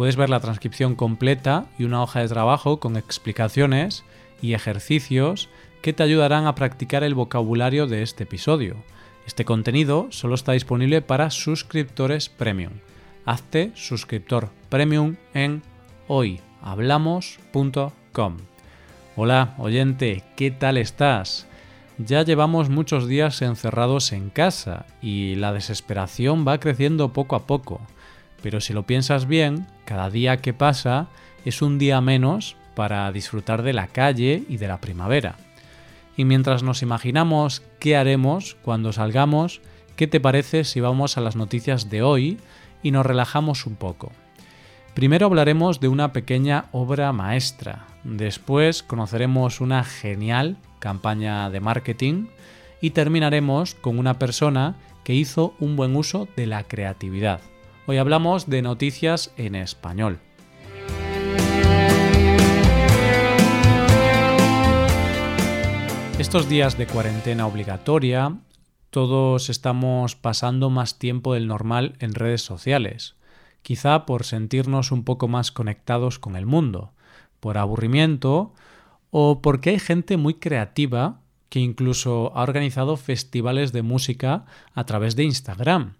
puedes ver la transcripción completa y una hoja de trabajo con explicaciones y ejercicios que te ayudarán a practicar el vocabulario de este episodio. Este contenido solo está disponible para suscriptores premium. Hazte suscriptor premium en hoyhablamos.com. Hola, oyente, ¿qué tal estás? Ya llevamos muchos días encerrados en casa y la desesperación va creciendo poco a poco. Pero si lo piensas bien, cada día que pasa es un día menos para disfrutar de la calle y de la primavera. Y mientras nos imaginamos qué haremos cuando salgamos, ¿qué te parece si vamos a las noticias de hoy y nos relajamos un poco? Primero hablaremos de una pequeña obra maestra, después conoceremos una genial campaña de marketing y terminaremos con una persona que hizo un buen uso de la creatividad. Hoy hablamos de noticias en español. Estos días de cuarentena obligatoria, todos estamos pasando más tiempo del normal en redes sociales, quizá por sentirnos un poco más conectados con el mundo, por aburrimiento o porque hay gente muy creativa que incluso ha organizado festivales de música a través de Instagram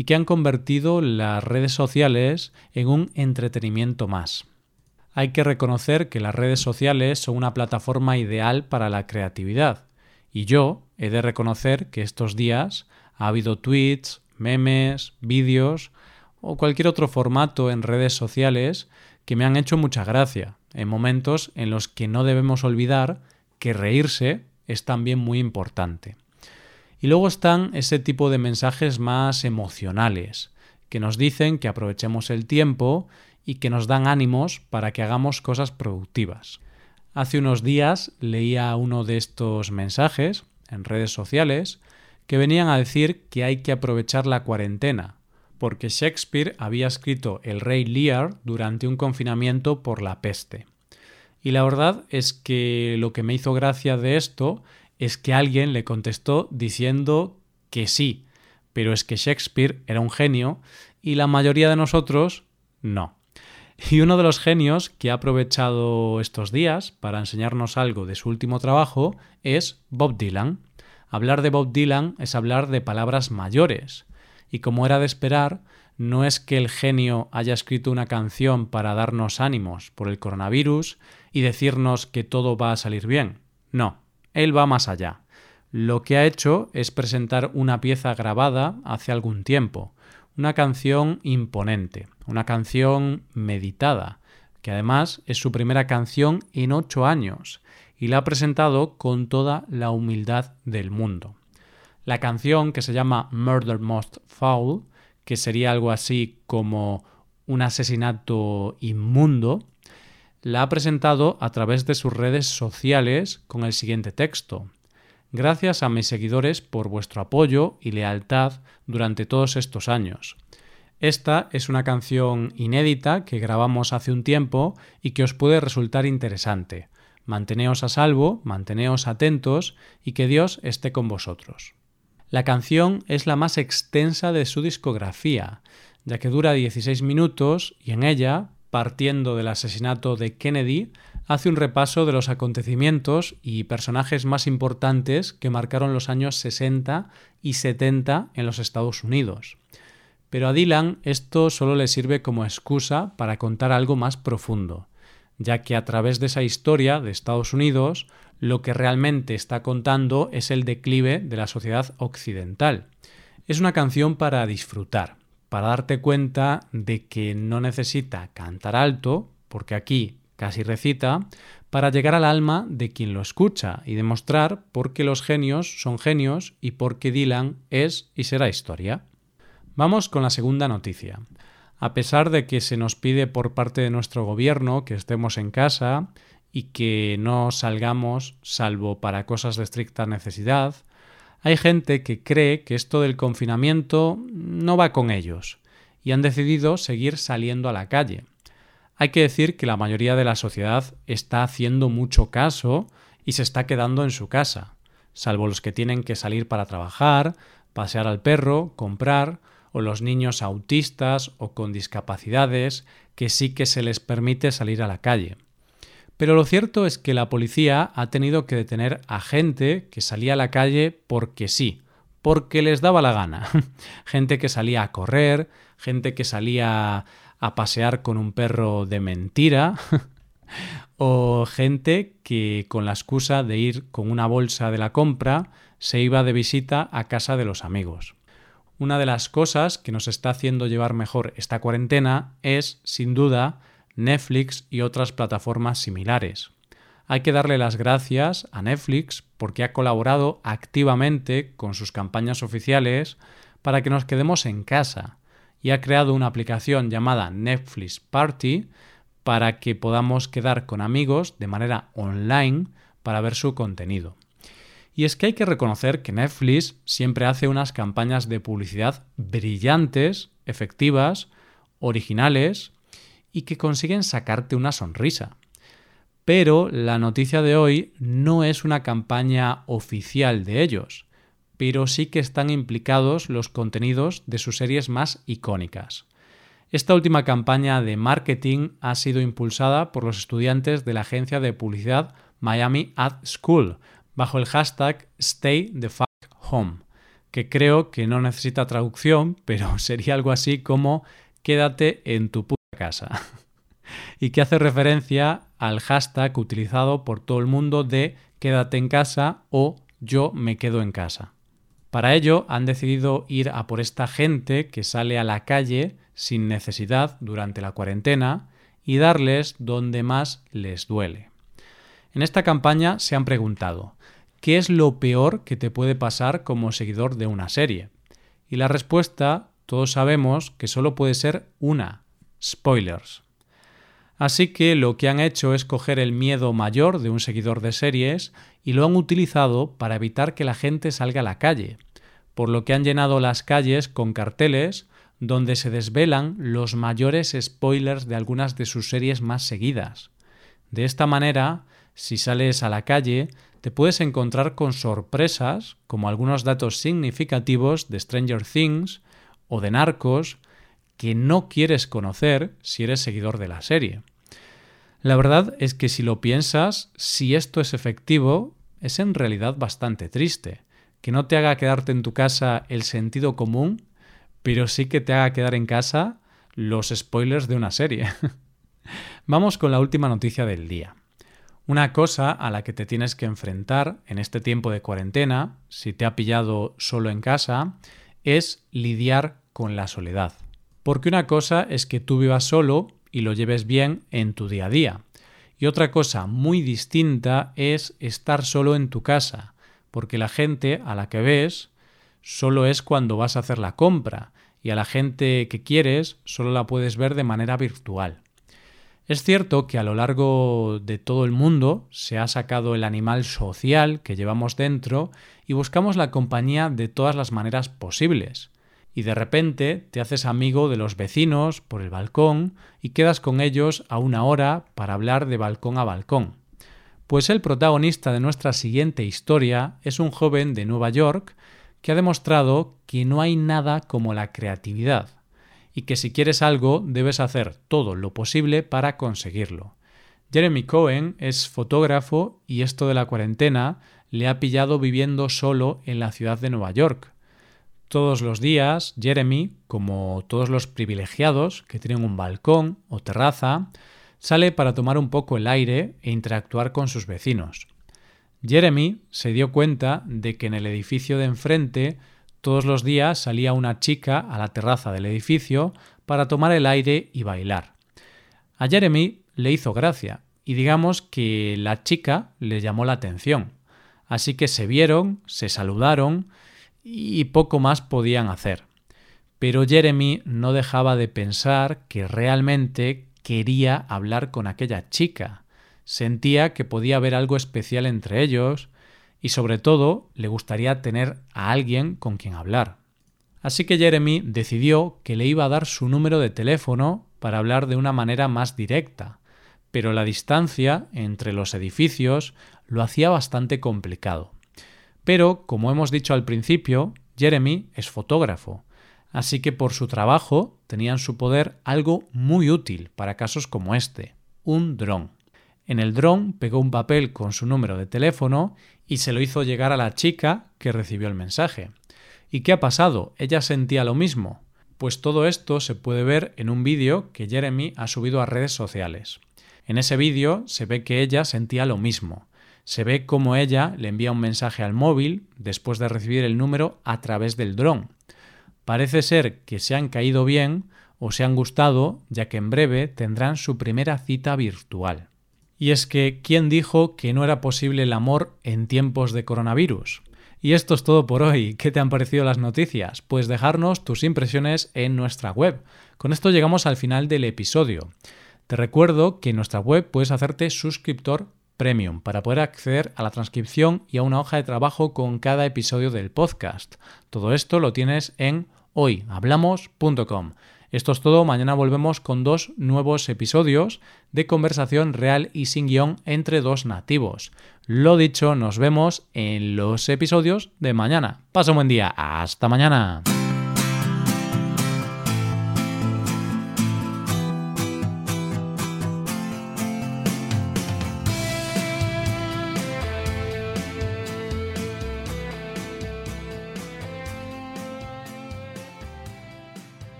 y que han convertido las redes sociales en un entretenimiento más. Hay que reconocer que las redes sociales son una plataforma ideal para la creatividad, y yo he de reconocer que estos días ha habido tweets, memes, vídeos o cualquier otro formato en redes sociales que me han hecho mucha gracia, en momentos en los que no debemos olvidar que reírse es también muy importante. Y luego están ese tipo de mensajes más emocionales, que nos dicen que aprovechemos el tiempo y que nos dan ánimos para que hagamos cosas productivas. Hace unos días leía uno de estos mensajes en redes sociales que venían a decir que hay que aprovechar la cuarentena, porque Shakespeare había escrito El rey Lear durante un confinamiento por la peste. Y la verdad es que lo que me hizo gracia de esto es que alguien le contestó diciendo que sí, pero es que Shakespeare era un genio y la mayoría de nosotros no. Y uno de los genios que ha aprovechado estos días para enseñarnos algo de su último trabajo es Bob Dylan. Hablar de Bob Dylan es hablar de palabras mayores. Y como era de esperar, no es que el genio haya escrito una canción para darnos ánimos por el coronavirus y decirnos que todo va a salir bien. No, él va más allá. Lo que ha hecho es presentar una pieza grabada hace algún tiempo, una canción imponente, una canción meditada, que además es su primera canción en ocho años, y la ha presentado con toda la humildad del mundo. La canción, que se llama Murder Most Foul, que sería algo así como un asesinato inmundo, la ha presentado a través de sus redes sociales con el siguiente texto. Gracias a mis seguidores por vuestro apoyo y lealtad durante todos estos años. Esta es una canción inédita que grabamos hace un tiempo y que os puede resultar interesante. Manteneos a salvo, manteneos atentos y que Dios esté con vosotros. La canción es la más extensa de su discografía, ya que dura 16 minutos y en ella partiendo del asesinato de Kennedy, hace un repaso de los acontecimientos y personajes más importantes que marcaron los años 60 y 70 en los Estados Unidos. Pero a Dylan esto solo le sirve como excusa para contar algo más profundo, ya que a través de esa historia de Estados Unidos lo que realmente está contando es el declive de la sociedad occidental. Es una canción para disfrutar, para darte cuenta de que no necesita cantar alto, porque aquí casi recita, para llegar al alma de quien lo escucha y demostrar por qué los genios son genios y por qué Dylan es y será historia. Vamos con la segunda noticia. A pesar de que se nos pide por parte de nuestro gobierno que estemos en casa y que no salgamos salvo para cosas de estricta necesidad, hay gente que cree que esto del confinamiento no va con ellos y han decidido seguir saliendo a la calle. Hay que decir que la mayoría de la sociedad está haciendo mucho caso y se está quedando en su casa, salvo los que tienen que salir para trabajar, pasear al perro, comprar, o los niños autistas o con discapacidades que sí que se les permite salir a la calle. Pero lo cierto es que la policía ha tenido que detener a gente que salía a la calle porque sí, porque les daba la gana. gente que salía a correr, gente que salía a pasear con un perro de mentira, o gente que con la excusa de ir con una bolsa de la compra se iba de visita a casa de los amigos. Una de las cosas que nos está haciendo llevar mejor esta cuarentena es, sin duda, Netflix y otras plataformas similares. Hay que darle las gracias a Netflix porque ha colaborado activamente con sus campañas oficiales para que nos quedemos en casa y ha creado una aplicación llamada Netflix Party para que podamos quedar con amigos de manera online para ver su contenido. Y es que hay que reconocer que Netflix siempre hace unas campañas de publicidad brillantes, efectivas, originales y que consiguen sacarte una sonrisa. Pero la noticia de hoy no es una campaña oficial de ellos, pero sí que están implicados los contenidos de sus series más icónicas. Esta última campaña de marketing ha sido impulsada por los estudiantes de la agencia de publicidad Miami Ad School, bajo el hashtag Stay the Fuck Home, que creo que no necesita traducción, pero sería algo así como quédate en tu casa. y que hace referencia al hashtag utilizado por todo el mundo de quédate en casa o yo me quedo en casa. Para ello han decidido ir a por esta gente que sale a la calle sin necesidad durante la cuarentena y darles donde más les duele. En esta campaña se han preguntado ¿qué es lo peor que te puede pasar como seguidor de una serie? Y la respuesta todos sabemos que solo puede ser una, spoilers. Así que lo que han hecho es coger el miedo mayor de un seguidor de series y lo han utilizado para evitar que la gente salga a la calle, por lo que han llenado las calles con carteles donde se desvelan los mayores spoilers de algunas de sus series más seguidas. De esta manera, si sales a la calle, te puedes encontrar con sorpresas como algunos datos significativos de Stranger Things o de Narcos que no quieres conocer si eres seguidor de la serie. La verdad es que si lo piensas, si esto es efectivo, es en realidad bastante triste. Que no te haga quedarte en tu casa el sentido común, pero sí que te haga quedar en casa los spoilers de una serie. Vamos con la última noticia del día. Una cosa a la que te tienes que enfrentar en este tiempo de cuarentena, si te ha pillado solo en casa, es lidiar con la soledad. Porque una cosa es que tú vivas solo y lo lleves bien en tu día a día. Y otra cosa muy distinta es estar solo en tu casa, porque la gente a la que ves solo es cuando vas a hacer la compra y a la gente que quieres solo la puedes ver de manera virtual. Es cierto que a lo largo de todo el mundo se ha sacado el animal social que llevamos dentro y buscamos la compañía de todas las maneras posibles y de repente te haces amigo de los vecinos por el balcón y quedas con ellos a una hora para hablar de balcón a balcón. Pues el protagonista de nuestra siguiente historia es un joven de Nueva York que ha demostrado que no hay nada como la creatividad y que si quieres algo debes hacer todo lo posible para conseguirlo. Jeremy Cohen es fotógrafo y esto de la cuarentena le ha pillado viviendo solo en la ciudad de Nueva York todos los días, Jeremy, como todos los privilegiados que tienen un balcón o terraza, sale para tomar un poco el aire e interactuar con sus vecinos. Jeremy se dio cuenta de que en el edificio de enfrente todos los días salía una chica a la terraza del edificio para tomar el aire y bailar. A Jeremy le hizo gracia y digamos que la chica le llamó la atención. Así que se vieron, se saludaron y poco más podían hacer. Pero Jeremy no dejaba de pensar que realmente quería hablar con aquella chica. sentía que podía haber algo especial entre ellos y sobre todo le gustaría tener a alguien con quien hablar. Así que Jeremy decidió que le iba a dar su número de teléfono para hablar de una manera más directa, pero la distancia entre los edificios lo hacía bastante complicado. Pero, como hemos dicho al principio, Jeremy es fotógrafo, así que por su trabajo tenía en su poder algo muy útil para casos como este, un dron. En el dron pegó un papel con su número de teléfono y se lo hizo llegar a la chica que recibió el mensaje. ¿Y qué ha pasado? ¿Ella sentía lo mismo? Pues todo esto se puede ver en un vídeo que Jeremy ha subido a redes sociales. En ese vídeo se ve que ella sentía lo mismo. Se ve cómo ella le envía un mensaje al móvil después de recibir el número a través del dron. Parece ser que se han caído bien o se han gustado, ya que en breve tendrán su primera cita virtual. Y es que, ¿quién dijo que no era posible el amor en tiempos de coronavirus? Y esto es todo por hoy. ¿Qué te han parecido las noticias? Pues dejarnos tus impresiones en nuestra web. Con esto llegamos al final del episodio. Te recuerdo que en nuestra web puedes hacerte suscriptor premium para poder acceder a la transcripción y a una hoja de trabajo con cada episodio del podcast. Todo esto lo tienes en hoyhablamos.com. Esto es todo, mañana volvemos con dos nuevos episodios de conversación real y sin guion entre dos nativos. Lo dicho, nos vemos en los episodios de mañana. Pasa un buen día, hasta mañana.